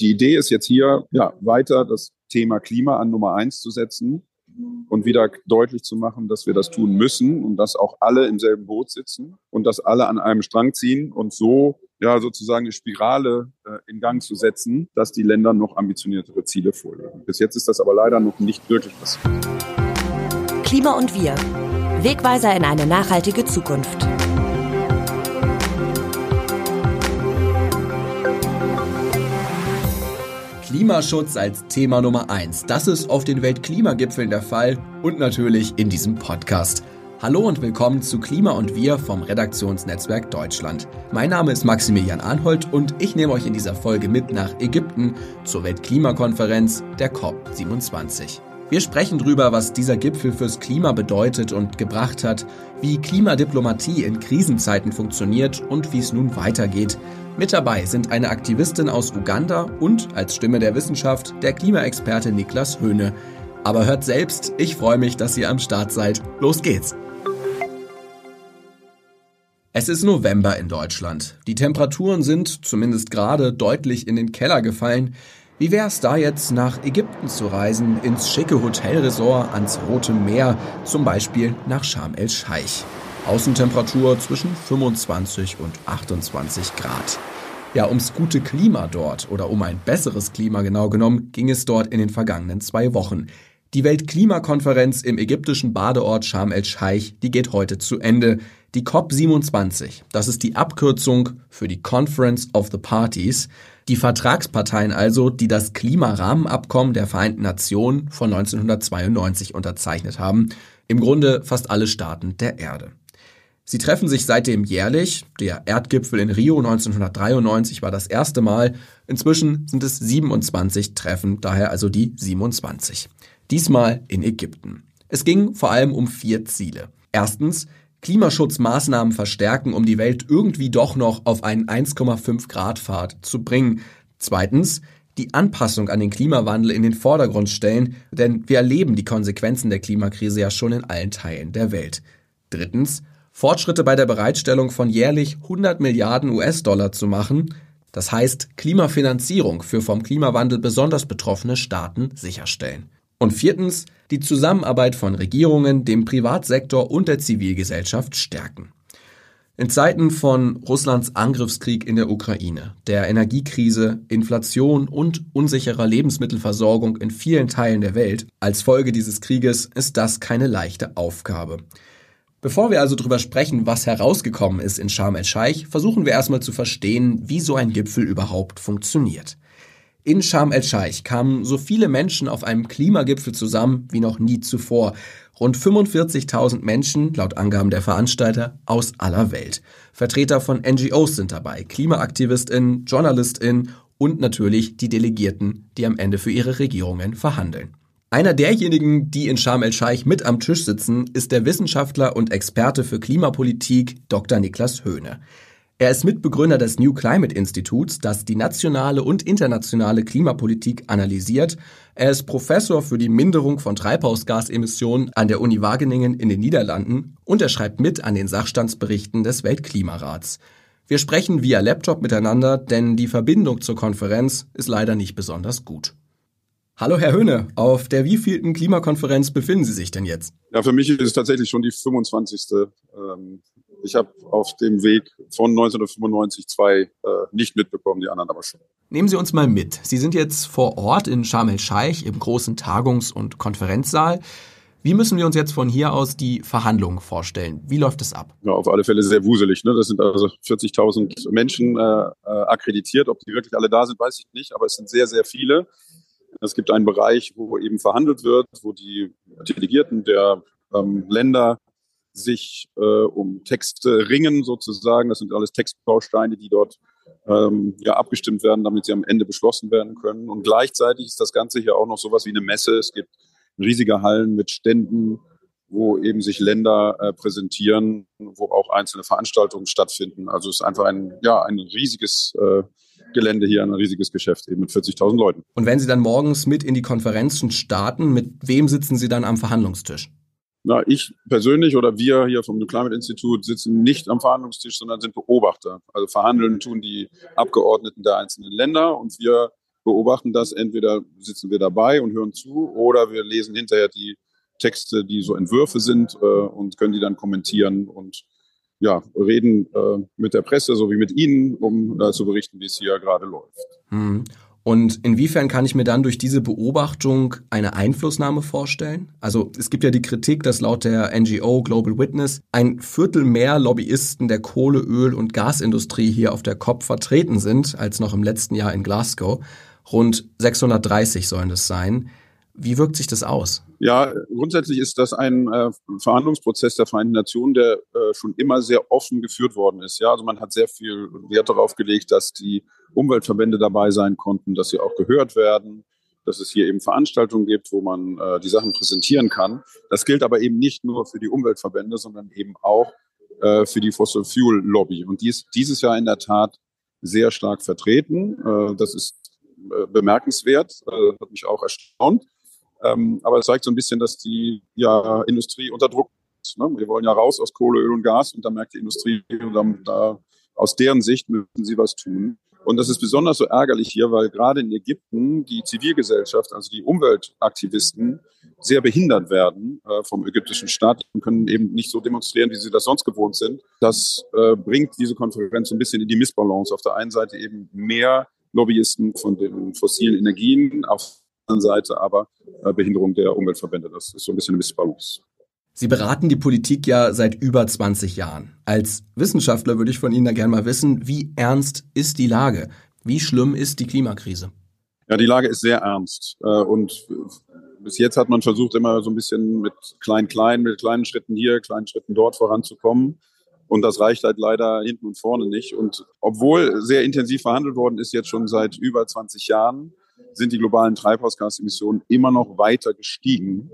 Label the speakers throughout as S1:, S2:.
S1: Die Idee ist jetzt hier, ja, weiter das Thema Klima an Nummer eins zu setzen und wieder deutlich zu machen, dass wir das tun müssen und dass auch alle im selben Boot sitzen und dass alle an einem Strang ziehen und so ja sozusagen eine Spirale äh, in Gang zu setzen, dass die Länder noch ambitioniertere Ziele vorlegen. Bis jetzt ist das aber leider noch nicht wirklich passiert.
S2: Klima und wir. Wegweiser in eine nachhaltige Zukunft.
S3: Klimaschutz als Thema Nummer eins. Das ist auf den Weltklimagipfeln der Fall und natürlich in diesem Podcast. Hallo und willkommen zu Klima und Wir vom Redaktionsnetzwerk Deutschland. Mein Name ist Maximilian Arnhold und ich nehme euch in dieser Folge mit nach Ägypten zur Weltklimakonferenz der COP27. Wir sprechen darüber, was dieser Gipfel fürs Klima bedeutet und gebracht hat, wie Klimadiplomatie in Krisenzeiten funktioniert und wie es nun weitergeht. Mit dabei sind eine Aktivistin aus Uganda und als Stimme der Wissenschaft der Klimaexperte Niklas Höhne. Aber hört selbst, ich freue mich, dass ihr am Start seid. Los geht's! Es ist November in Deutschland. Die Temperaturen sind, zumindest gerade, deutlich in den Keller gefallen. Wie wäre es da jetzt nach Ägypten zu reisen, ins schicke Hotelresort ans Rote Meer, zum Beispiel nach Sharm el-Scheich? Außentemperatur zwischen 25 und 28 Grad. Ja, ums gute Klima dort oder um ein besseres Klima genau genommen ging es dort in den vergangenen zwei Wochen. Die Weltklimakonferenz im ägyptischen Badeort Sharm el-Scheich, die geht heute zu Ende. Die COP27, das ist die Abkürzung für die Conference of the Parties, die Vertragsparteien also, die das Klimarahmenabkommen der Vereinten Nationen von 1992 unterzeichnet haben, im Grunde fast alle Staaten der Erde. Sie treffen sich seitdem jährlich. Der Erdgipfel in Rio 1993 war das erste Mal. Inzwischen sind es 27 Treffen, daher also die 27. Diesmal in Ägypten. Es ging vor allem um vier Ziele. Erstens, Klimaschutzmaßnahmen verstärken, um die Welt irgendwie doch noch auf einen 1,5 Grad Pfad zu bringen. Zweitens, die Anpassung an den Klimawandel in den Vordergrund stellen, denn wir erleben die Konsequenzen der Klimakrise ja schon in allen Teilen der Welt. Drittens, Fortschritte bei der Bereitstellung von jährlich 100 Milliarden US-Dollar zu machen, das heißt Klimafinanzierung für vom Klimawandel besonders betroffene Staaten sicherstellen. Und viertens, die Zusammenarbeit von Regierungen, dem Privatsektor und der Zivilgesellschaft stärken. In Zeiten von Russlands Angriffskrieg in der Ukraine, der Energiekrise, Inflation und unsicherer Lebensmittelversorgung in vielen Teilen der Welt als Folge dieses Krieges ist das keine leichte Aufgabe. Bevor wir also darüber sprechen, was herausgekommen ist in Sharm el-Scheich, versuchen wir erstmal zu verstehen, wie so ein Gipfel überhaupt funktioniert. In Sharm el-Scheich kamen so viele Menschen auf einem Klimagipfel zusammen wie noch nie zuvor. Rund 45.000 Menschen, laut Angaben der Veranstalter, aus aller Welt. Vertreter von NGOs sind dabei, KlimaaktivistInnen, JournalistInnen und natürlich die Delegierten, die am Ende für ihre Regierungen verhandeln. Einer derjenigen, die in Sharm el-Scheich mit am Tisch sitzen, ist der Wissenschaftler und Experte für Klimapolitik Dr. Niklas Höhne. Er ist Mitbegründer des New Climate Instituts, das die nationale und internationale Klimapolitik analysiert. Er ist Professor für die Minderung von Treibhausgasemissionen an der Uni Wageningen in den Niederlanden und er schreibt mit an den Sachstandsberichten des Weltklimarats. Wir sprechen via Laptop miteinander, denn die Verbindung zur Konferenz ist leider nicht besonders gut. Hallo Herr Höhne, auf der wievielten Klimakonferenz befinden Sie sich denn jetzt?
S1: Ja, für mich ist es tatsächlich schon die 25. Ähm, ich habe auf dem Weg von 1995 zwei äh, nicht mitbekommen, die anderen aber schon.
S3: Nehmen Sie uns mal mit. Sie sind jetzt vor Ort in Sharm el-Scheich im großen Tagungs- und Konferenzsaal. Wie müssen wir uns jetzt von hier aus die Verhandlungen vorstellen? Wie läuft es ab?
S1: Ja, auf alle Fälle sehr wuselig. Ne? Das sind also 40.000 Menschen äh, äh, akkreditiert. Ob die wirklich alle da sind, weiß ich nicht, aber es sind sehr, sehr viele. Es gibt einen Bereich, wo eben verhandelt wird, wo die Delegierten der ähm, Länder sich äh, um Texte ringen sozusagen. Das sind alles Textbausteine, die dort ähm, ja, abgestimmt werden, damit sie am Ende beschlossen werden können. Und gleichzeitig ist das Ganze hier auch noch sowas wie eine Messe. Es gibt riesige Hallen mit Ständen, wo eben sich Länder äh, präsentieren, wo auch einzelne Veranstaltungen stattfinden. Also es ist einfach ein, ja, ein riesiges äh, Gelände hier, ein riesiges Geschäft eben mit 40.000 Leuten.
S3: Und wenn Sie dann morgens mit in die Konferenzen starten, mit wem sitzen Sie dann am Verhandlungstisch?
S1: Na, ich persönlich oder wir hier vom New Climate Institute sitzen nicht am Verhandlungstisch, sondern sind Beobachter. Also verhandeln tun die Abgeordneten der einzelnen Länder und wir beobachten das. Entweder sitzen wir dabei und hören zu oder wir lesen hinterher die Texte, die so Entwürfe sind äh, und können die dann kommentieren und ja, reden äh, mit der Presse sowie mit Ihnen, um da zu berichten, wie es hier gerade läuft.
S3: Hm. Und inwiefern kann ich mir dann durch diese Beobachtung eine Einflussnahme vorstellen? Also es gibt ja die Kritik, dass laut der NGO Global Witness ein Viertel mehr Lobbyisten der Kohle-, Öl- und Gasindustrie hier auf der COP vertreten sind als noch im letzten Jahr in Glasgow. Rund 630 sollen es sein. Wie wirkt sich das aus?
S1: Ja, grundsätzlich ist das ein äh, Verhandlungsprozess der Vereinten Nationen, der äh, schon immer sehr offen geführt worden ist. Ja, also man hat sehr viel Wert darauf gelegt, dass die Umweltverbände dabei sein konnten, dass sie auch gehört werden, dass es hier eben Veranstaltungen gibt, wo man äh, die Sachen präsentieren kann. Das gilt aber eben nicht nur für die Umweltverbände, sondern eben auch äh, für die Fossil Fuel Lobby. Und die ist dieses Jahr in der Tat sehr stark vertreten. Äh, das ist äh, bemerkenswert, äh, hat mich auch erstaunt. Ähm, aber es zeigt so ein bisschen, dass die ja, Industrie unter Druck ist. Ne? Wir wollen ja raus aus Kohle, Öl und Gas und da merkt die Industrie, und da, aus deren Sicht müssen sie was tun. Und das ist besonders so ärgerlich hier, weil gerade in Ägypten die Zivilgesellschaft, also die Umweltaktivisten, sehr behindert werden äh, vom ägyptischen Staat und können eben nicht so demonstrieren, wie sie das sonst gewohnt sind. Das äh, bringt diese Konferenz so ein bisschen in die Missbalance. Auf der einen Seite eben mehr Lobbyisten von den fossilen Energien, auf anderen Seite aber äh, Behinderung der Umweltverbände. Das ist so ein bisschen eine Missbalance.
S3: Sie beraten die Politik ja seit über 20 Jahren. Als Wissenschaftler würde ich von Ihnen da gerne mal wissen, wie ernst ist die Lage? Wie schlimm ist die Klimakrise?
S1: Ja, die Lage ist sehr ernst. Äh, und bis jetzt hat man versucht, immer so ein bisschen mit klein-klein, mit kleinen Schritten hier, kleinen Schritten dort voranzukommen. Und das reicht halt leider hinten und vorne nicht. Und obwohl sehr intensiv verhandelt worden ist, jetzt schon seit über 20 Jahren, sind die globalen Treibhausgasemissionen immer noch weiter gestiegen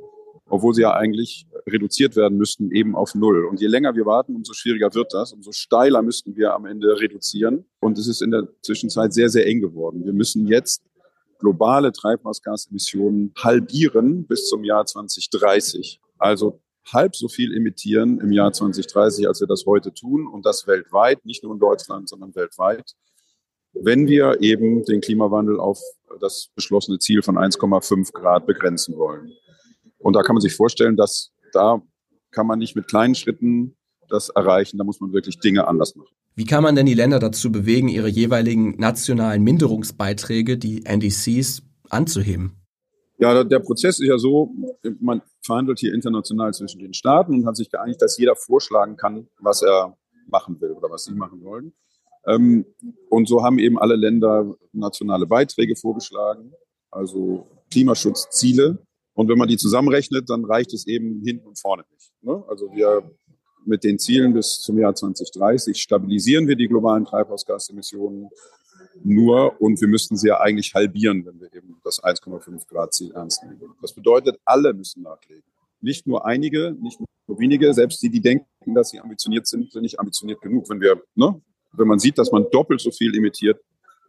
S1: obwohl sie ja eigentlich reduziert werden müssten, eben auf Null. Und je länger wir warten, umso schwieriger wird das, umso steiler müssten wir am Ende reduzieren. Und es ist in der Zwischenzeit sehr, sehr eng geworden. Wir müssen jetzt globale Treibhausgasemissionen halbieren bis zum Jahr 2030. Also halb so viel emittieren im Jahr 2030, als wir das heute tun. Und das weltweit, nicht nur in Deutschland, sondern weltweit. Wenn wir eben den Klimawandel auf das beschlossene Ziel von 1,5 Grad begrenzen wollen. Und da kann man sich vorstellen, dass da kann man nicht mit kleinen Schritten das erreichen. Da muss man wirklich Dinge anders machen.
S3: Wie kann man denn die Länder dazu bewegen, ihre jeweiligen nationalen Minderungsbeiträge, die NDCs, anzuheben?
S1: Ja, der Prozess ist ja so, man verhandelt hier international zwischen den Staaten und hat sich geeinigt, dass jeder vorschlagen kann, was er machen will oder was sie machen wollen. Ähm, und so haben eben alle Länder nationale Beiträge vorgeschlagen, also Klimaschutzziele, und wenn man die zusammenrechnet, dann reicht es eben hinten und vorne nicht. Ne? Also wir mit den Zielen bis zum Jahr 2030 stabilisieren wir die globalen Treibhausgasemissionen nur und wir müssten sie ja eigentlich halbieren, wenn wir eben das 1,5 Grad Ziel ernst nehmen. Das bedeutet, alle müssen nachlegen. Nicht nur einige, nicht nur wenige, selbst die, die denken, dass sie ambitioniert sind, sind nicht ambitioniert genug. Wenn wir, ne, wenn man sieht, dass man doppelt so viel emittiert,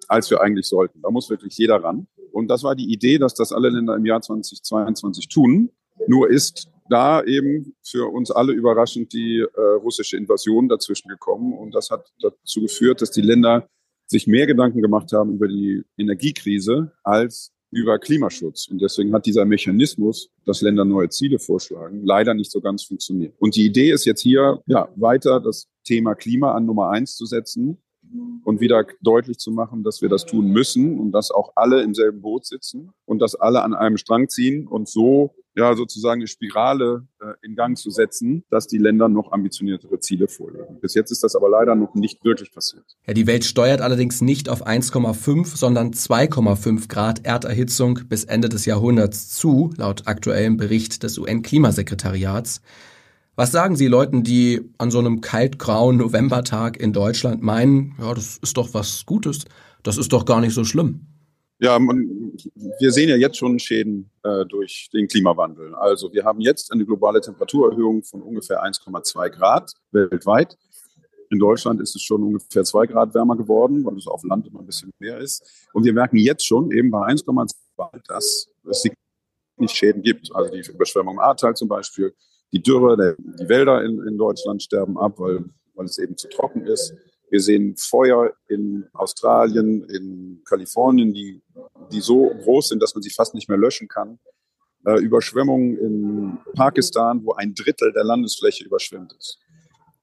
S1: als wir eigentlich sollten. Da muss wirklich jeder ran. Und das war die Idee, dass das alle Länder im Jahr 2022 tun. Nur ist da eben für uns alle überraschend die äh, russische Invasion dazwischen gekommen. Und das hat dazu geführt, dass die Länder sich mehr Gedanken gemacht haben über die Energiekrise als über Klimaschutz. Und deswegen hat dieser Mechanismus, dass Länder neue Ziele vorschlagen, leider nicht so ganz funktioniert. Und die Idee ist jetzt hier, ja, weiter das Thema Klima an Nummer eins zu setzen und wieder deutlich zu machen, dass wir das tun müssen und dass auch alle im selben Boot sitzen und dass alle an einem Strang ziehen und so ja sozusagen eine Spirale äh, in Gang zu setzen, dass die Länder noch ambitioniertere Ziele vorlegen. Bis jetzt ist das aber leider noch nicht wirklich passiert.
S3: Ja, die Welt steuert allerdings nicht auf 1,5, sondern 2,5 Grad Erderhitzung bis Ende des Jahrhunderts zu, laut aktuellem Bericht des UN-Klimasekretariats. Was sagen Sie Leuten, die an so einem kaltgrauen Novembertag in Deutschland meinen, ja, das ist doch was Gutes, das ist doch gar nicht so schlimm?
S1: Ja, man, wir sehen ja jetzt schon Schäden äh, durch den Klimawandel. Also wir haben jetzt eine globale Temperaturerhöhung von ungefähr 1,2 Grad weltweit. In Deutschland ist es schon ungefähr zwei Grad wärmer geworden, weil es auf Land immer ein bisschen mehr ist. Und wir merken jetzt schon eben bei 1,2 Grad, dass es Schäden gibt. Also die Überschwemmung Ahrtal zum Beispiel, die Dürre, die Wälder in, in Deutschland sterben ab, weil, weil es eben zu trocken ist. Wir sehen Feuer in Australien, in Kalifornien, die die so groß sind, dass man sie fast nicht mehr löschen kann. Äh, Überschwemmungen in Pakistan, wo ein Drittel der Landesfläche überschwemmt ist.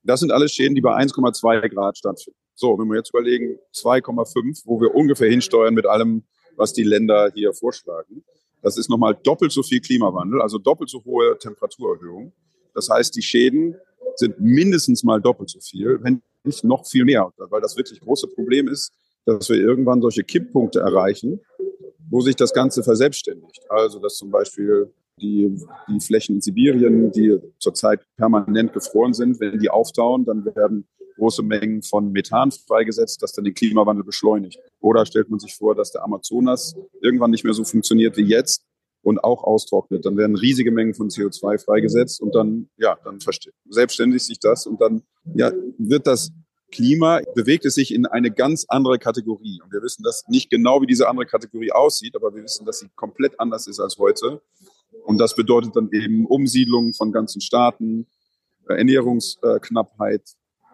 S1: Das sind alles Schäden, die bei 1,2 Grad stattfinden. So, wenn wir jetzt überlegen, 2,5, wo wir ungefähr hinsteuern mit allem, was die Länder hier vorschlagen. Das ist nochmal doppelt so viel Klimawandel, also doppelt so hohe Temperaturerhöhung. Das heißt, die Schäden sind mindestens mal doppelt so viel, wenn nicht noch viel mehr, weil das wirklich große Problem ist, dass wir irgendwann solche Kipppunkte erreichen, wo sich das Ganze verselbstständigt. Also, dass zum Beispiel die, die Flächen in Sibirien, die zurzeit permanent gefroren sind, wenn die auftauen, dann werden große Mengen von Methan freigesetzt, das dann den Klimawandel beschleunigt. Oder stellt man sich vor, dass der Amazonas irgendwann nicht mehr so funktioniert wie jetzt und auch austrocknet. Dann werden riesige Mengen von CO2 freigesetzt und dann, ja, dann selbstständigt sich das und dann, ja, wird das Klima, bewegt es sich in eine ganz andere Kategorie. Und wir wissen das nicht genau, wie diese andere Kategorie aussieht, aber wir wissen, dass sie komplett anders ist als heute. Und das bedeutet dann eben Umsiedlungen von ganzen Staaten, äh, Ernährungsknappheit,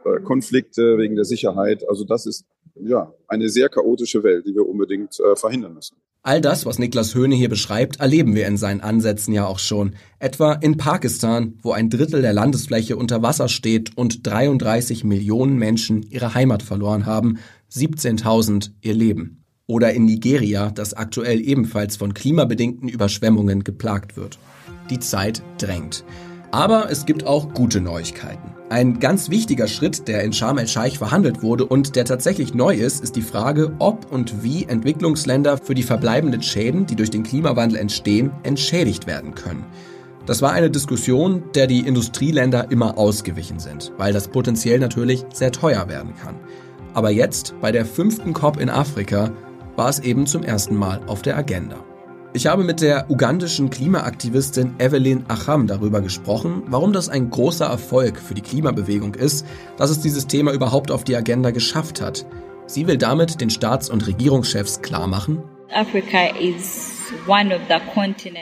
S1: äh, Konflikte wegen der Sicherheit. Also das ist ja eine sehr chaotische Welt, die wir unbedingt äh, verhindern müssen.
S3: All das, was Niklas Höhne hier beschreibt, erleben wir in seinen Ansätzen ja auch schon. Etwa in Pakistan, wo ein Drittel der Landesfläche unter Wasser steht und 33 Millionen Menschen ihre Heimat verloren haben, 17.000 ihr Leben. Oder in Nigeria, das aktuell ebenfalls von klimabedingten Überschwemmungen geplagt wird. Die Zeit drängt. Aber es gibt auch gute Neuigkeiten. Ein ganz wichtiger Schritt, der in Sharm el-Scheich verhandelt wurde und der tatsächlich neu ist, ist die Frage, ob und wie Entwicklungsländer für die verbleibenden Schäden, die durch den Klimawandel entstehen, entschädigt werden können. Das war eine Diskussion, der die Industrieländer immer ausgewichen sind, weil das potenziell natürlich sehr teuer werden kann. Aber jetzt, bei der fünften COP in Afrika, war es eben zum ersten Mal auf der Agenda. Ich habe mit der ugandischen Klimaaktivistin Evelyn Acham darüber gesprochen, warum das ein großer Erfolg für die Klimabewegung ist, dass es dieses Thema überhaupt auf die Agenda geschafft hat. Sie will damit den Staats- und Regierungschefs klarmachen,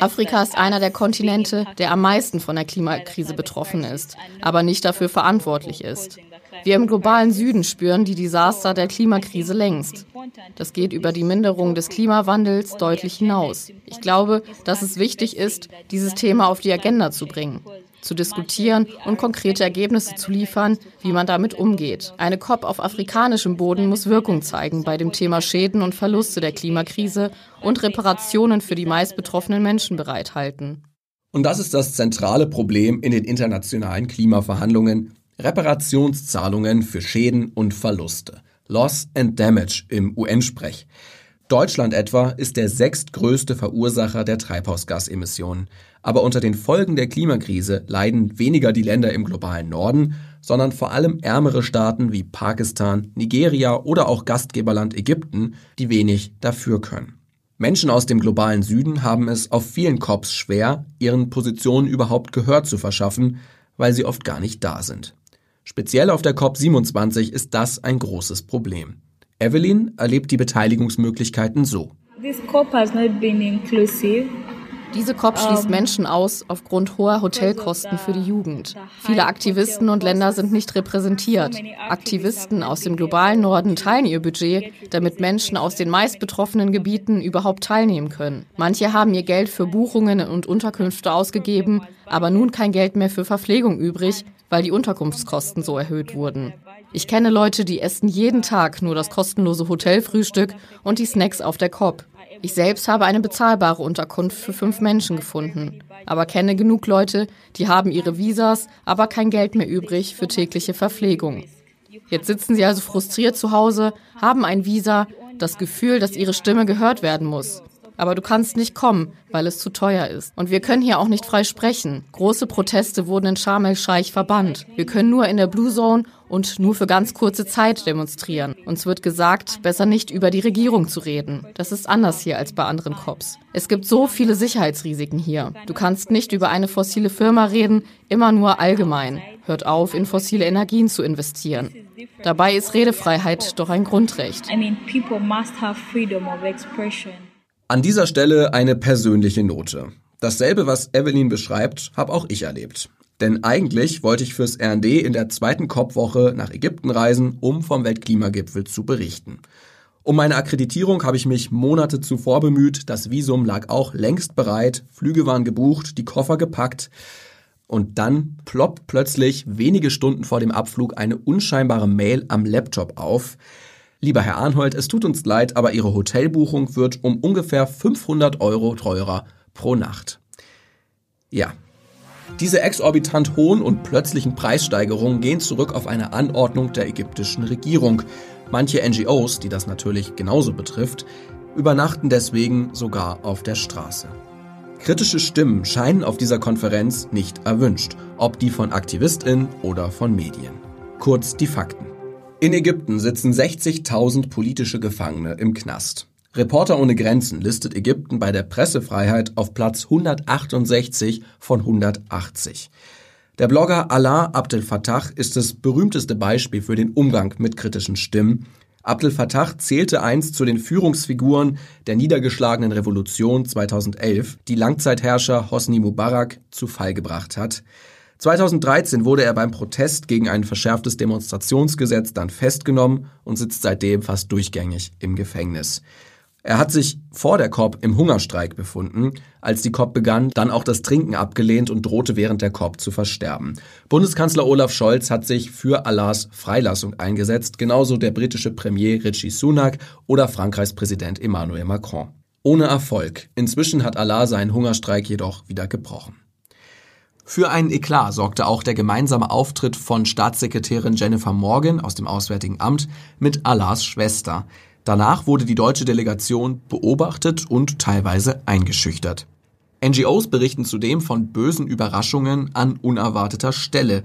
S4: Africa ist einer der Kontinente, der am meisten von der Klimakrise betroffen ist, aber nicht dafür verantwortlich ist. Wir im globalen Süden spüren die Desaster der Klimakrise längst. Das geht über die Minderung des Klimawandels deutlich hinaus. Ich glaube, dass es wichtig ist, dieses Thema auf die Agenda zu bringen zu diskutieren und konkrete Ergebnisse zu liefern, wie man damit umgeht. Eine COP auf afrikanischem Boden muss Wirkung zeigen bei dem Thema Schäden und Verluste der Klimakrise und Reparationen für die meist betroffenen Menschen bereithalten.
S3: Und das ist das zentrale Problem in den internationalen Klimaverhandlungen, Reparationszahlungen für Schäden und Verluste. Loss and Damage im UN-Sprech. Deutschland etwa ist der sechstgrößte Verursacher der Treibhausgasemissionen. Aber unter den Folgen der Klimakrise leiden weniger die Länder im globalen Norden, sondern vor allem ärmere Staaten wie Pakistan, Nigeria oder auch Gastgeberland Ägypten, die wenig dafür können. Menschen aus dem globalen Süden haben es auf vielen COPs schwer, ihren Positionen überhaupt Gehör zu verschaffen, weil sie oft gar nicht da sind. Speziell auf der COP27 ist das ein großes Problem. Evelyn erlebt die Beteiligungsmöglichkeiten so.
S4: Diese COP schließt Menschen aus aufgrund hoher Hotelkosten für die Jugend. Viele Aktivisten und Länder sind nicht repräsentiert. Aktivisten aus dem globalen Norden teilen ihr Budget, damit Menschen aus den meist betroffenen Gebieten überhaupt teilnehmen können. Manche haben ihr Geld für Buchungen und Unterkünfte ausgegeben, aber nun kein Geld mehr für Verpflegung übrig, weil die Unterkunftskosten so erhöht wurden. Ich kenne Leute, die essen jeden Tag nur das kostenlose Hotelfrühstück und die Snacks auf der COP. Ich selbst habe eine bezahlbare Unterkunft für fünf Menschen gefunden, aber kenne genug Leute, die haben ihre Visas, aber kein Geld mehr übrig für tägliche Verpflegung. Jetzt sitzen sie also frustriert zu Hause, haben ein Visa, das Gefühl, dass ihre Stimme gehört werden muss. Aber du kannst nicht kommen, weil es zu teuer ist. Und wir können hier auch nicht frei sprechen. Große Proteste wurden in Sharm el-Scheich verbannt. Wir können nur in der Blue Zone und nur für ganz kurze Zeit demonstrieren. Uns wird gesagt, besser nicht über die Regierung zu reden. Das ist anders hier als bei anderen Cops. Es gibt so viele Sicherheitsrisiken hier. Du kannst nicht über eine fossile Firma reden, immer nur allgemein. Hört auf, in fossile Energien zu investieren. Dabei ist Redefreiheit doch ein Grundrecht.
S3: An dieser Stelle eine persönliche Note. Dasselbe, was Evelyn beschreibt, habe auch ich erlebt. Denn eigentlich wollte ich fürs RND in der zweiten COP-Woche nach Ägypten reisen, um vom Weltklimagipfel zu berichten. Um meine Akkreditierung habe ich mich Monate zuvor bemüht, das Visum lag auch längst bereit, Flüge waren gebucht, die Koffer gepackt. Und dann ploppt plötzlich wenige Stunden vor dem Abflug eine unscheinbare Mail am Laptop auf. Lieber Herr Arnhold, es tut uns leid, aber Ihre Hotelbuchung wird um ungefähr 500 Euro teurer pro Nacht. Ja, diese exorbitant hohen und plötzlichen Preissteigerungen gehen zurück auf eine Anordnung der ägyptischen Regierung. Manche NGOs, die das natürlich genauso betrifft, übernachten deswegen sogar auf der Straße. Kritische Stimmen scheinen auf dieser Konferenz nicht erwünscht, ob die von AktivistInnen oder von Medien. Kurz die Fakten. In Ägypten sitzen 60.000 politische Gefangene im Knast. Reporter ohne Grenzen listet Ägypten bei der Pressefreiheit auf Platz 168 von 180. Der Blogger Allah Abdel Fattah ist das berühmteste Beispiel für den Umgang mit kritischen Stimmen Abdel Fattah zählte einst zu den Führungsfiguren der niedergeschlagenen Revolution 2011, die Langzeitherrscher Hosni Mubarak zu Fall gebracht hat. 2013 wurde er beim Protest gegen ein verschärftes Demonstrationsgesetz dann festgenommen und sitzt seitdem fast durchgängig im Gefängnis. Er hat sich vor der COP im Hungerstreik befunden. Als die COP begann, dann auch das Trinken abgelehnt und drohte während der COP zu versterben. Bundeskanzler Olaf Scholz hat sich für Allahs Freilassung eingesetzt, genauso der britische Premier Richie Sunak oder Frankreichs Präsident Emmanuel Macron. Ohne Erfolg. Inzwischen hat Allah seinen Hungerstreik jedoch wieder gebrochen. Für einen Eklat sorgte auch der gemeinsame Auftritt von Staatssekretärin Jennifer Morgan aus dem Auswärtigen Amt mit Allahs Schwester. Danach wurde die deutsche Delegation beobachtet und teilweise eingeschüchtert. NGOs berichten zudem von bösen Überraschungen an unerwarteter Stelle.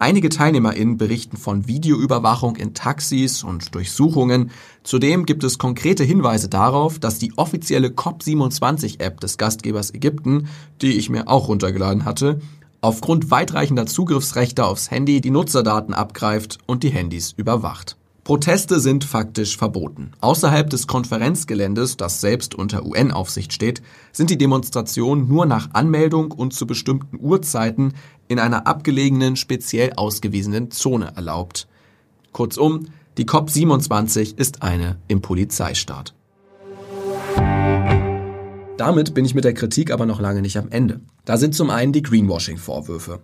S3: Einige TeilnehmerInnen berichten von Videoüberwachung in Taxis und Durchsuchungen. Zudem gibt es konkrete Hinweise darauf, dass die offizielle COP27-App des Gastgebers Ägypten, die ich mir auch runtergeladen hatte, aufgrund weitreichender Zugriffsrechte aufs Handy die Nutzerdaten abgreift und die Handys überwacht. Proteste sind faktisch verboten. Außerhalb des Konferenzgeländes, das selbst unter UN-Aufsicht steht, sind die Demonstrationen nur nach Anmeldung und zu bestimmten Uhrzeiten in einer abgelegenen, speziell ausgewiesenen Zone erlaubt. Kurzum, die COP27 ist eine im Polizeistaat. Damit bin ich mit der Kritik aber noch lange nicht am Ende. Da sind zum einen die Greenwashing-Vorwürfe.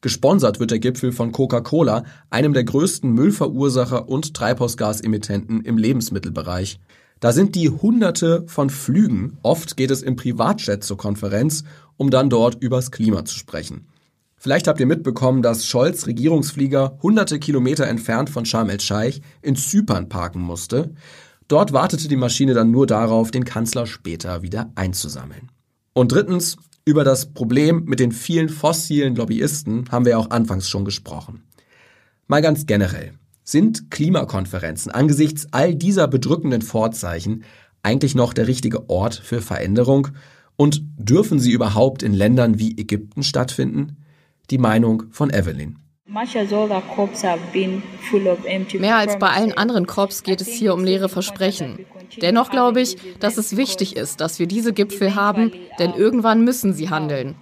S3: Gesponsert wird der Gipfel von Coca-Cola, einem der größten Müllverursacher und Treibhausgasemittenten im Lebensmittelbereich. Da sind die Hunderte von Flügen, oft geht es im Privatjet zur Konferenz, um dann dort übers Klima zu sprechen. Vielleicht habt ihr mitbekommen, dass Scholz Regierungsflieger hunderte Kilometer entfernt von Sharm el-Scheich in Zypern parken musste. Dort wartete die Maschine dann nur darauf, den Kanzler später wieder einzusammeln. Und drittens, über das Problem mit den vielen fossilen Lobbyisten haben wir auch anfangs schon gesprochen. Mal ganz generell. Sind Klimakonferenzen angesichts all dieser bedrückenden Vorzeichen eigentlich noch der richtige Ort für Veränderung? Und dürfen sie überhaupt in Ländern wie Ägypten stattfinden? Die Meinung von Evelyn.
S4: Mehr als bei allen anderen COPs geht es hier um leere Versprechen. Dennoch glaube ich, dass es wichtig ist, dass wir diese Gipfel haben, denn irgendwann müssen sie handeln.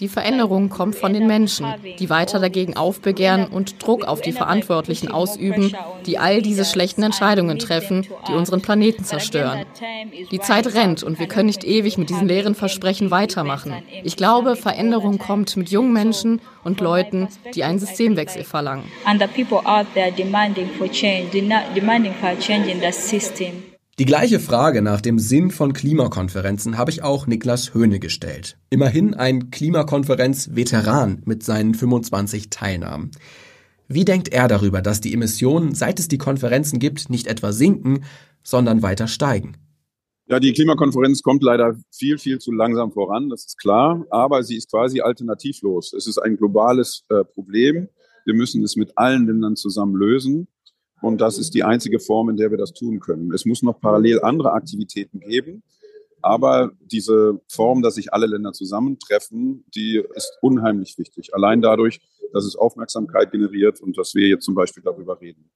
S4: Die Veränderung kommt von den Menschen, die weiter dagegen aufbegehren und Druck auf die Verantwortlichen ausüben, die all diese schlechten Entscheidungen treffen, die unseren Planeten zerstören. Die Zeit rennt und wir können nicht ewig mit diesen leeren Versprechen weitermachen. Ich glaube, Veränderung kommt mit jungen Menschen und Leuten, die einen Systemwechsel verlangen.
S3: Die gleiche Frage nach dem Sinn von Klimakonferenzen habe ich auch Niklas Höhne gestellt. Immerhin ein Klimakonferenz-Veteran mit seinen 25 Teilnahmen. Wie denkt er darüber, dass die Emissionen, seit es die Konferenzen gibt, nicht etwa sinken, sondern weiter steigen?
S1: Ja, die Klimakonferenz kommt leider viel, viel zu langsam voran, das ist klar, aber sie ist quasi alternativlos. Es ist ein globales äh, Problem. Wir müssen es mit allen Ländern zusammen lösen. Und das ist die einzige Form, in der wir das tun können. Es muss noch parallel andere Aktivitäten geben. Aber diese Form, dass sich alle Länder zusammentreffen, die ist unheimlich wichtig. Allein dadurch, dass es Aufmerksamkeit generiert und dass wir jetzt zum Beispiel darüber reden.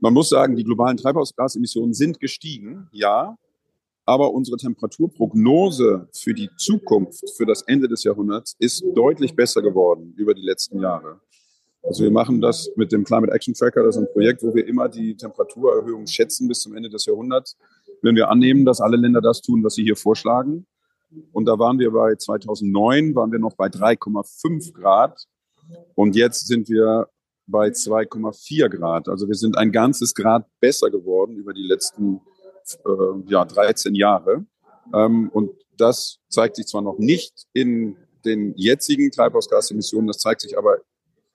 S1: Man muss sagen, die globalen Treibhausgasemissionen sind gestiegen, ja. Aber unsere Temperaturprognose für die Zukunft, für das Ende des Jahrhunderts, ist deutlich besser geworden über die letzten Jahre. Also wir machen das mit dem Climate Action Tracker. Das ist ein Projekt, wo wir immer die Temperaturerhöhung schätzen bis zum Ende des Jahrhunderts. Wenn wir annehmen, dass alle Länder das tun, was sie hier vorschlagen. Und da waren wir bei 2009, waren wir noch bei 3,5 Grad. Und jetzt sind wir bei 2,4 Grad. Also wir sind ein ganzes Grad besser geworden über die letzten äh, ja, 13 Jahre. Ähm, und das zeigt sich zwar noch nicht in den jetzigen Treibhausgasemissionen, das zeigt sich aber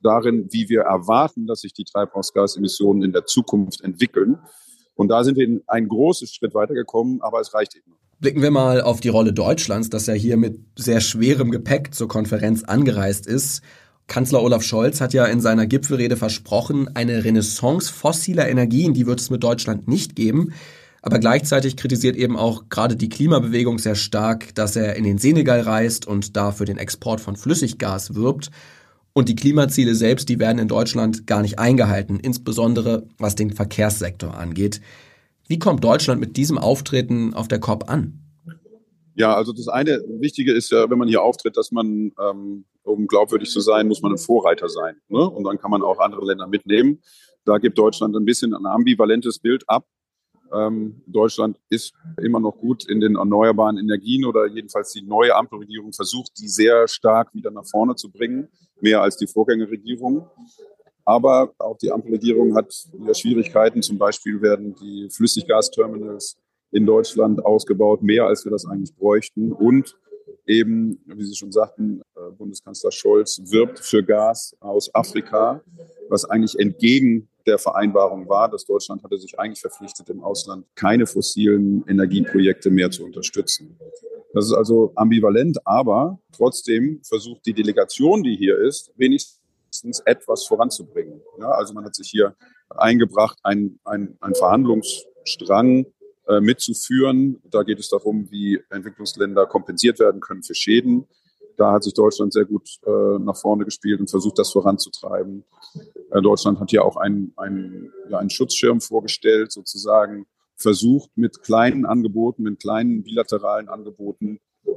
S1: darin, wie wir erwarten, dass sich die Treibhausgasemissionen in der Zukunft entwickeln. Und da sind wir einen großen Schritt weitergekommen, aber es reicht eben.
S3: Blicken wir mal auf die Rolle Deutschlands, das ja hier mit sehr schwerem Gepäck zur Konferenz angereist ist. Kanzler Olaf Scholz hat ja in seiner Gipfelrede versprochen, eine Renaissance fossiler Energien, die wird es mit Deutschland nicht geben. Aber gleichzeitig kritisiert eben auch gerade die Klimabewegung sehr stark, dass er in den Senegal reist und da für den Export von Flüssiggas wirbt. Und die Klimaziele selbst, die werden in Deutschland gar nicht eingehalten, insbesondere was den Verkehrssektor angeht. Wie kommt Deutschland mit diesem Auftreten auf der COP an?
S1: Ja, also das eine Wichtige ist ja, wenn man hier auftritt, dass man, ähm, um glaubwürdig zu sein, muss man ein Vorreiter sein. Ne? Und dann kann man auch andere Länder mitnehmen. Da gibt Deutschland ein bisschen ein ambivalentes Bild ab. Ähm, Deutschland ist immer noch gut in den erneuerbaren Energien oder jedenfalls die neue Ampelregierung versucht, die sehr stark wieder nach vorne zu bringen, mehr als die Vorgängerregierung. Aber auch die Ampelregierung hat wieder Schwierigkeiten. Zum Beispiel werden die Flüssiggasterminals in Deutschland ausgebaut, mehr als wir das eigentlich bräuchten. Und eben, wie Sie schon sagten, äh, Bundeskanzler Scholz wirbt für Gas aus Afrika, was eigentlich entgegen der Vereinbarung war, dass Deutschland hatte sich eigentlich verpflichtet, im Ausland keine fossilen Energieprojekte mehr zu unterstützen. Das ist also ambivalent, aber trotzdem versucht die Delegation, die hier ist, wenigstens etwas voranzubringen. Ja, also man hat sich hier eingebracht, einen ein Verhandlungsstrang äh, mitzuführen. Da geht es darum, wie Entwicklungsländer kompensiert werden können für Schäden. Da hat sich Deutschland sehr gut äh, nach vorne gespielt und versucht, das voranzutreiben. Äh, Deutschland hat hier auch einen, einen, ja, einen Schutzschirm vorgestellt, sozusagen versucht mit kleinen Angeboten, mit kleinen bilateralen Angeboten äh,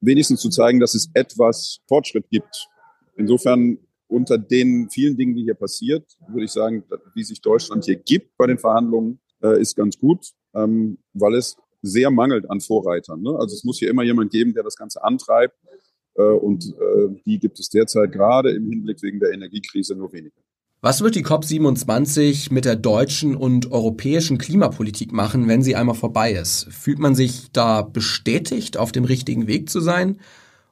S1: wenigstens zu zeigen, dass es etwas Fortschritt gibt. Insofern unter den vielen Dingen, die hier passiert, würde ich sagen, wie sich Deutschland hier gibt bei den Verhandlungen, äh, ist ganz gut, ähm, weil es sehr mangelt an Vorreitern. Ne? Also es muss hier immer jemand geben, der das Ganze antreibt. Äh, und die gibt es derzeit gerade im Hinblick wegen der Energiekrise nur wenige.
S3: Was wird die COP27 mit der deutschen und europäischen Klimapolitik machen, wenn sie einmal vorbei ist? Fühlt man sich da bestätigt, auf dem richtigen Weg zu sein?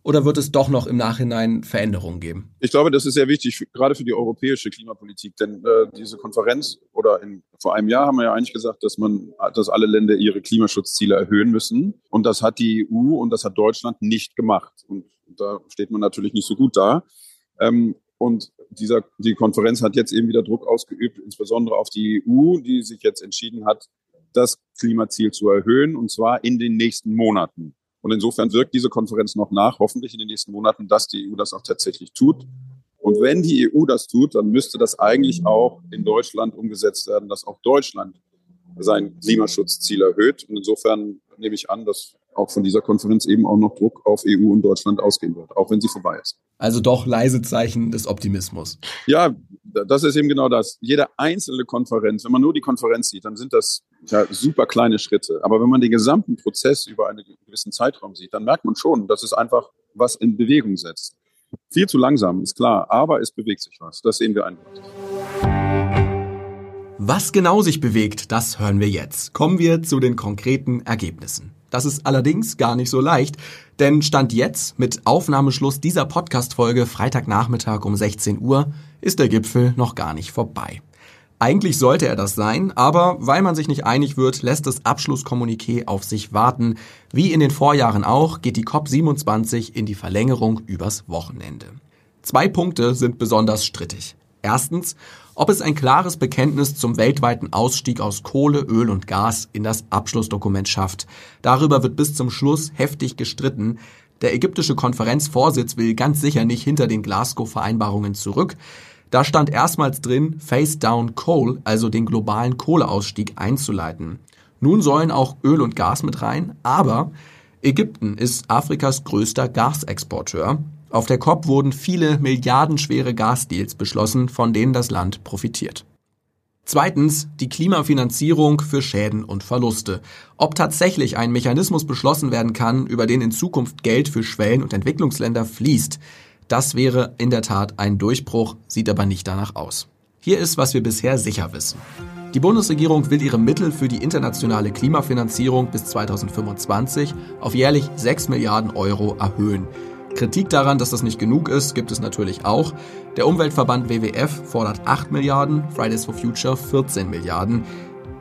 S3: Oder wird es doch noch im Nachhinein Veränderungen geben?
S1: Ich glaube, das ist sehr wichtig, gerade für die europäische Klimapolitik. Denn äh, diese Konferenz oder in, vor einem Jahr haben wir ja eigentlich gesagt, dass man, dass alle Länder ihre Klimaschutzziele erhöhen müssen. Und das hat die EU und das hat Deutschland nicht gemacht. Und da steht man natürlich nicht so gut da. Ähm, und dieser, die Konferenz hat jetzt eben wieder Druck ausgeübt, insbesondere auf die EU, die sich jetzt entschieden hat, das Klimaziel zu erhöhen, und zwar in den nächsten Monaten. Und insofern wirkt diese Konferenz noch nach, hoffentlich in den nächsten Monaten, dass die EU das auch tatsächlich tut. Und wenn die EU das tut, dann müsste das eigentlich auch in Deutschland umgesetzt werden, dass auch Deutschland sein Klimaschutzziel erhöht. Und insofern nehme ich an, dass auch von dieser Konferenz eben auch noch Druck auf EU und Deutschland ausgehen wird, auch wenn sie vorbei ist.
S3: Also doch leise Zeichen des Optimismus.
S1: Ja, das ist eben genau das. Jede einzelne Konferenz, wenn man nur die Konferenz sieht, dann sind das ja, super kleine Schritte. Aber wenn man den gesamten Prozess über einen gewissen Zeitraum sieht, dann merkt man schon, dass es einfach was in Bewegung setzt. Viel zu langsam, ist klar, aber es bewegt sich was. Das sehen wir eindeutig.
S3: Was genau sich bewegt, das hören wir jetzt. Kommen wir zu den konkreten Ergebnissen. Das ist allerdings gar nicht so leicht, denn Stand jetzt, mit Aufnahmeschluss dieser Podcast-Folge Freitagnachmittag um 16 Uhr, ist der Gipfel noch gar nicht vorbei. Eigentlich sollte er das sein, aber weil man sich nicht einig wird, lässt das Abschlusskommuniqué auf sich warten. Wie in den Vorjahren auch, geht die COP27 in die Verlängerung übers Wochenende. Zwei Punkte sind besonders strittig. Erstens, ob es ein klares Bekenntnis zum weltweiten Ausstieg aus Kohle, Öl und Gas in das Abschlussdokument schafft. Darüber wird bis zum Schluss heftig gestritten. Der ägyptische Konferenzvorsitz will ganz sicher nicht hinter den Glasgow-Vereinbarungen zurück. Da stand erstmals drin, Face Down Coal, also den globalen Kohleausstieg einzuleiten. Nun sollen auch Öl und Gas mit rein, aber Ägypten ist Afrikas größter Gasexporteur Auf der COP wurden viele milliardenschwere Gasdeals beschlossen, von denen das Land profitiert. Zweitens die Klimafinanzierung für Schäden und Verluste. Ob tatsächlich ein Mechanismus beschlossen werden kann, über den in Zukunft Geld für Schwellen- und Entwicklungsländer fließt, das wäre in der Tat ein Durchbruch, sieht aber nicht danach aus. Hier ist, was wir bisher sicher wissen. Die Bundesregierung will ihre Mittel für die internationale Klimafinanzierung bis 2025 auf jährlich 6 Milliarden Euro erhöhen. Kritik daran, dass das nicht genug ist, gibt es natürlich auch. Der Umweltverband WWF fordert 8 Milliarden, Fridays for Future 14 Milliarden.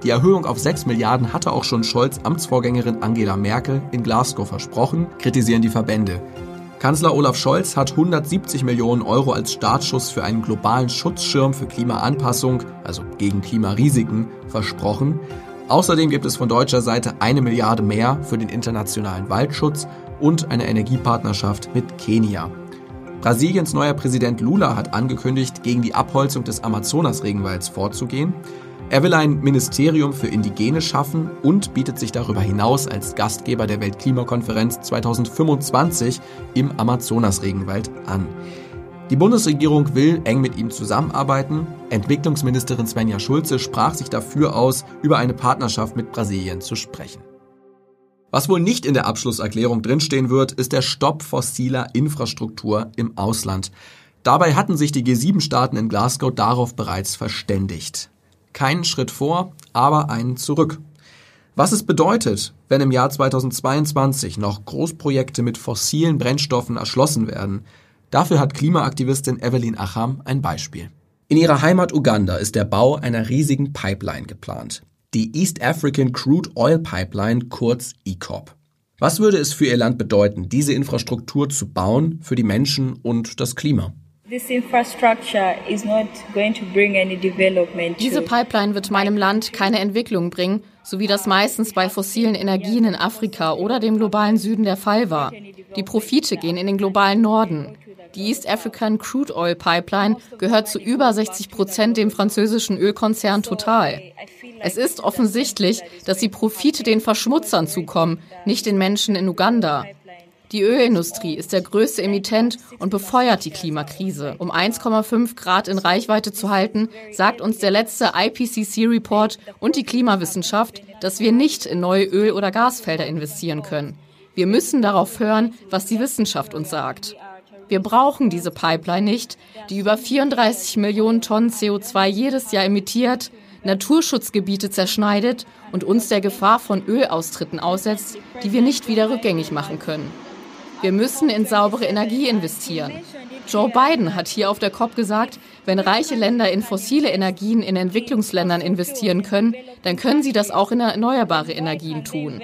S3: Die Erhöhung auf 6 Milliarden hatte auch schon Scholz Amtsvorgängerin Angela Merkel in Glasgow versprochen, kritisieren die Verbände. Kanzler Olaf Scholz hat 170 Millionen Euro als Startschuss für einen globalen Schutzschirm für Klimaanpassung, also gegen Klimarisiken, versprochen. Außerdem gibt es von deutscher Seite eine Milliarde mehr für den internationalen Waldschutz und eine Energiepartnerschaft mit Kenia. Brasiliens neuer Präsident Lula hat angekündigt, gegen die Abholzung des Amazonas-Regenwalds vorzugehen. Er will ein Ministerium für Indigene schaffen und bietet sich darüber hinaus als Gastgeber der Weltklimakonferenz 2025 im Amazonas-Regenwald an. Die Bundesregierung will eng mit ihm zusammenarbeiten. Entwicklungsministerin Svenja Schulze sprach sich dafür aus, über eine Partnerschaft mit Brasilien zu sprechen. Was wohl nicht in der Abschlusserklärung drinstehen wird, ist der Stopp fossiler Infrastruktur im Ausland. Dabei hatten sich die G7-Staaten in Glasgow darauf bereits verständigt. Keinen Schritt vor, aber einen zurück. Was es bedeutet, wenn im Jahr 2022 noch Großprojekte mit fossilen Brennstoffen erschlossen werden, dafür hat Klimaaktivistin Evelyn Acham ein Beispiel. In ihrer Heimat Uganda ist der Bau einer riesigen Pipeline geplant die East African Crude Oil Pipeline, kurz ECOP. Was würde es für Ihr Land bedeuten, diese Infrastruktur zu bauen für die Menschen und das Klima?
S4: Diese Pipeline wird meinem Land keine Entwicklung bringen, so wie das meistens bei fossilen Energien in Afrika oder dem globalen Süden der Fall war. Die Profite gehen in den globalen Norden. Die East African Crude Oil Pipeline gehört zu über 60 Prozent dem französischen Ölkonzern Total. Es ist offensichtlich, dass die Profite den Verschmutzern zukommen, nicht den Menschen in Uganda. Die Ölindustrie ist der größte Emittent und befeuert die Klimakrise. Um 1,5 Grad in Reichweite zu halten, sagt uns der letzte IPCC-Report und die Klimawissenschaft, dass wir nicht in neue Öl- oder Gasfelder investieren können. Wir müssen darauf hören, was die Wissenschaft uns sagt. Wir brauchen diese Pipeline nicht, die über 34 Millionen Tonnen CO2 jedes Jahr emittiert, Naturschutzgebiete zerschneidet und uns der Gefahr von Ölaustritten aussetzt, die wir nicht wieder rückgängig machen können. Wir müssen in saubere Energie investieren. Joe Biden hat hier auf der COP gesagt, wenn reiche Länder in fossile Energien in Entwicklungsländern investieren können, dann können sie das auch in erneuerbare Energien tun.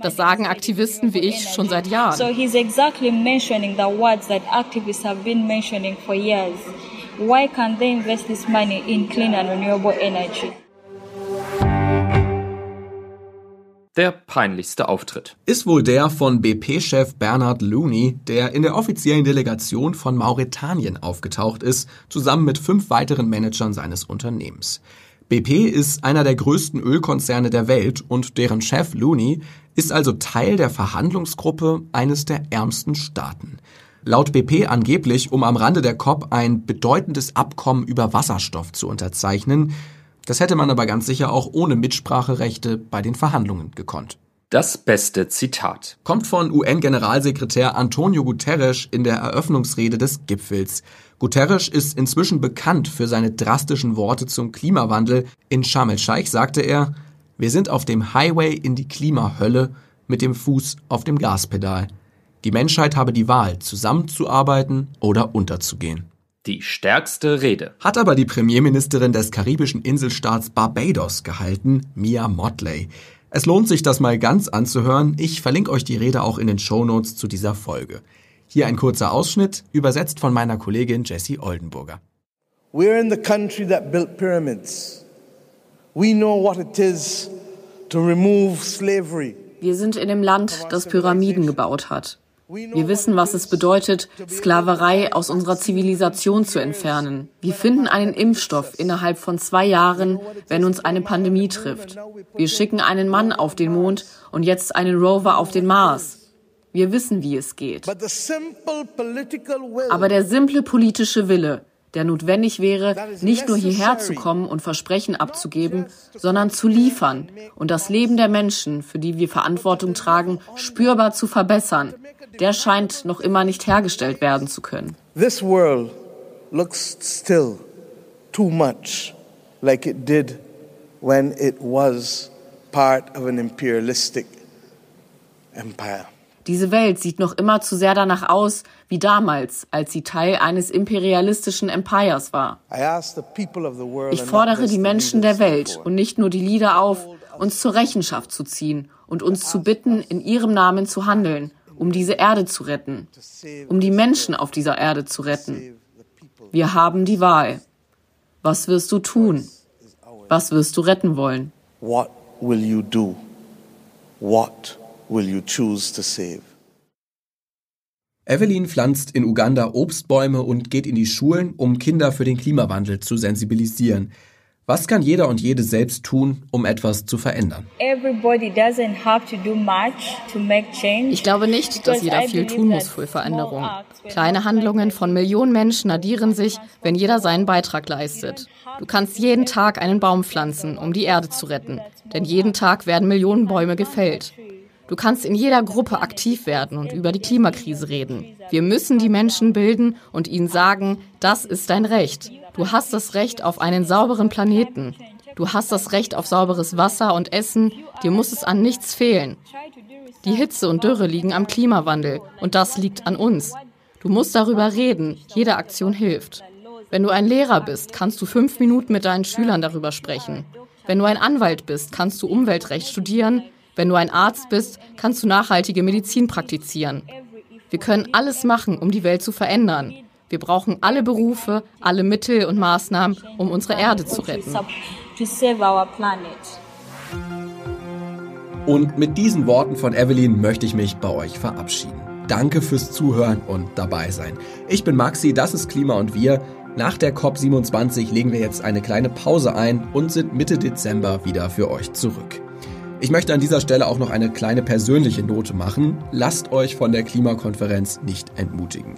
S4: Das sagen Aktivisten wie ich schon seit Jahren. So he's exactly mentioning the words that activists have been mentioning for years. Why can't they invest this money in clean and renewable energy?
S3: Der peinlichste Auftritt ist wohl der von BP-Chef Bernard Looney, der in der offiziellen Delegation von Mauretanien aufgetaucht ist, zusammen mit fünf weiteren Managern seines Unternehmens. BP ist einer der größten Ölkonzerne der Welt und deren Chef Looney ist also Teil der Verhandlungsgruppe eines der ärmsten Staaten. Laut BP angeblich, um am Rande der COP ein bedeutendes Abkommen über Wasserstoff zu unterzeichnen, das hätte man aber ganz sicher auch ohne Mitspracherechte bei den Verhandlungen gekonnt. Das beste Zitat kommt von UN-Generalsekretär Antonio Guterres in der Eröffnungsrede des Gipfels. Guterres ist inzwischen bekannt für seine drastischen Worte zum Klimawandel. In Sharm el-Sheikh sagte er, wir sind auf dem Highway in die Klimahölle mit dem Fuß auf dem Gaspedal. Die Menschheit habe die Wahl, zusammenzuarbeiten oder unterzugehen. Die stärkste Rede hat aber die Premierministerin des karibischen Inselstaats Barbados gehalten, Mia Motley. Es lohnt sich, das mal ganz anzuhören. Ich verlinke euch die Rede auch in den Shownotes zu dieser Folge. Hier ein kurzer Ausschnitt, übersetzt von meiner Kollegin Jessie Oldenburger. We're in the country that built pyramids. We know what it is to remove slavery.
S4: Wir sind in dem Land, das Pyramiden gebaut hat. Wir wissen, was es bedeutet, Sklaverei aus unserer Zivilisation zu entfernen. Wir finden einen Impfstoff innerhalb von zwei Jahren, wenn uns eine Pandemie trifft. Wir schicken einen Mann auf den Mond und jetzt einen Rover auf den Mars. Wir wissen, wie es geht. Aber der simple politische Wille, der notwendig wäre, nicht nur hierher zu kommen und Versprechen abzugeben, sondern zu liefern und das Leben der Menschen, für die wir Verantwortung tragen, spürbar zu verbessern, der scheint noch immer nicht hergestellt werden zu können.
S5: This world looks still too much like it did when it was part of an imperialistic empire.
S4: Diese Welt sieht noch immer zu sehr danach aus wie damals, als sie Teil eines imperialistischen Empires war. Ich fordere die Menschen der Welt und nicht nur die Lieder auf, uns zur Rechenschaft zu ziehen und uns zu bitten, in ihrem Namen zu handeln, um diese Erde zu retten, um die Menschen auf dieser Erde zu retten. Wir haben die Wahl. Was wirst du tun? Was wirst du retten wollen?
S5: What will you do? What will you choose to save?
S3: Evelyn pflanzt in Uganda Obstbäume und geht in die Schulen, um Kinder für den Klimawandel zu sensibilisieren. Was kann jeder und jede selbst tun, um etwas zu verändern?
S4: Ich glaube nicht, dass jeder viel tun muss für Veränderung. Kleine Handlungen von Millionen Menschen addieren sich, wenn jeder seinen Beitrag leistet. Du kannst jeden Tag einen Baum pflanzen, um die Erde zu retten. Denn jeden Tag werden Millionen Bäume gefällt. Du kannst in jeder Gruppe aktiv werden und über die Klimakrise reden. Wir müssen die Menschen bilden und ihnen sagen, das ist dein Recht. Du hast das Recht auf einen sauberen Planeten. Du hast das Recht auf sauberes Wasser und Essen. Dir muss es an nichts fehlen. Die Hitze und Dürre liegen am Klimawandel und das liegt an uns. Du musst darüber reden. Jede Aktion hilft. Wenn du ein Lehrer bist, kannst du fünf Minuten mit deinen Schülern darüber sprechen. Wenn du ein Anwalt bist, kannst du Umweltrecht studieren. Wenn du ein Arzt bist, kannst du nachhaltige Medizin praktizieren. Wir können alles machen, um die Welt zu verändern. Wir brauchen alle Berufe, alle Mittel und Maßnahmen, um unsere Erde zu retten.
S3: Und mit diesen Worten von Evelyn möchte ich mich bei euch verabschieden. Danke fürs Zuhören und dabei sein. Ich bin Maxi, das ist Klima und wir. Nach der COP27 legen wir jetzt eine kleine Pause ein und sind Mitte Dezember wieder für euch zurück. Ich möchte an dieser Stelle auch noch eine kleine persönliche Note machen. Lasst euch von der Klimakonferenz nicht entmutigen.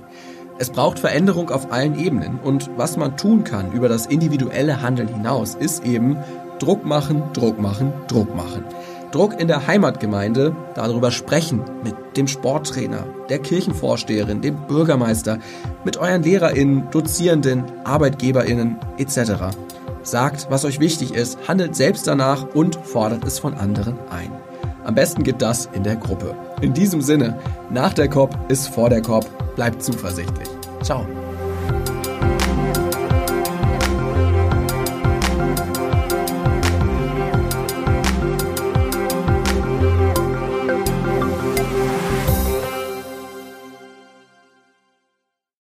S3: Es braucht Veränderung auf allen Ebenen und was man tun kann über das individuelle Handeln hinaus, ist eben Druck machen, Druck machen, Druck machen. Druck in der Heimatgemeinde, darüber sprechen mit dem Sporttrainer, der Kirchenvorsteherin, dem Bürgermeister, mit euren Lehrerinnen, Dozierenden, Arbeitgeberinnen etc. Sagt, was euch wichtig ist, handelt selbst danach und fordert es von anderen ein. Am besten geht das in der Gruppe. In diesem Sinne, nach der COP ist vor der COP. Bleibt zuversichtlich. Ciao.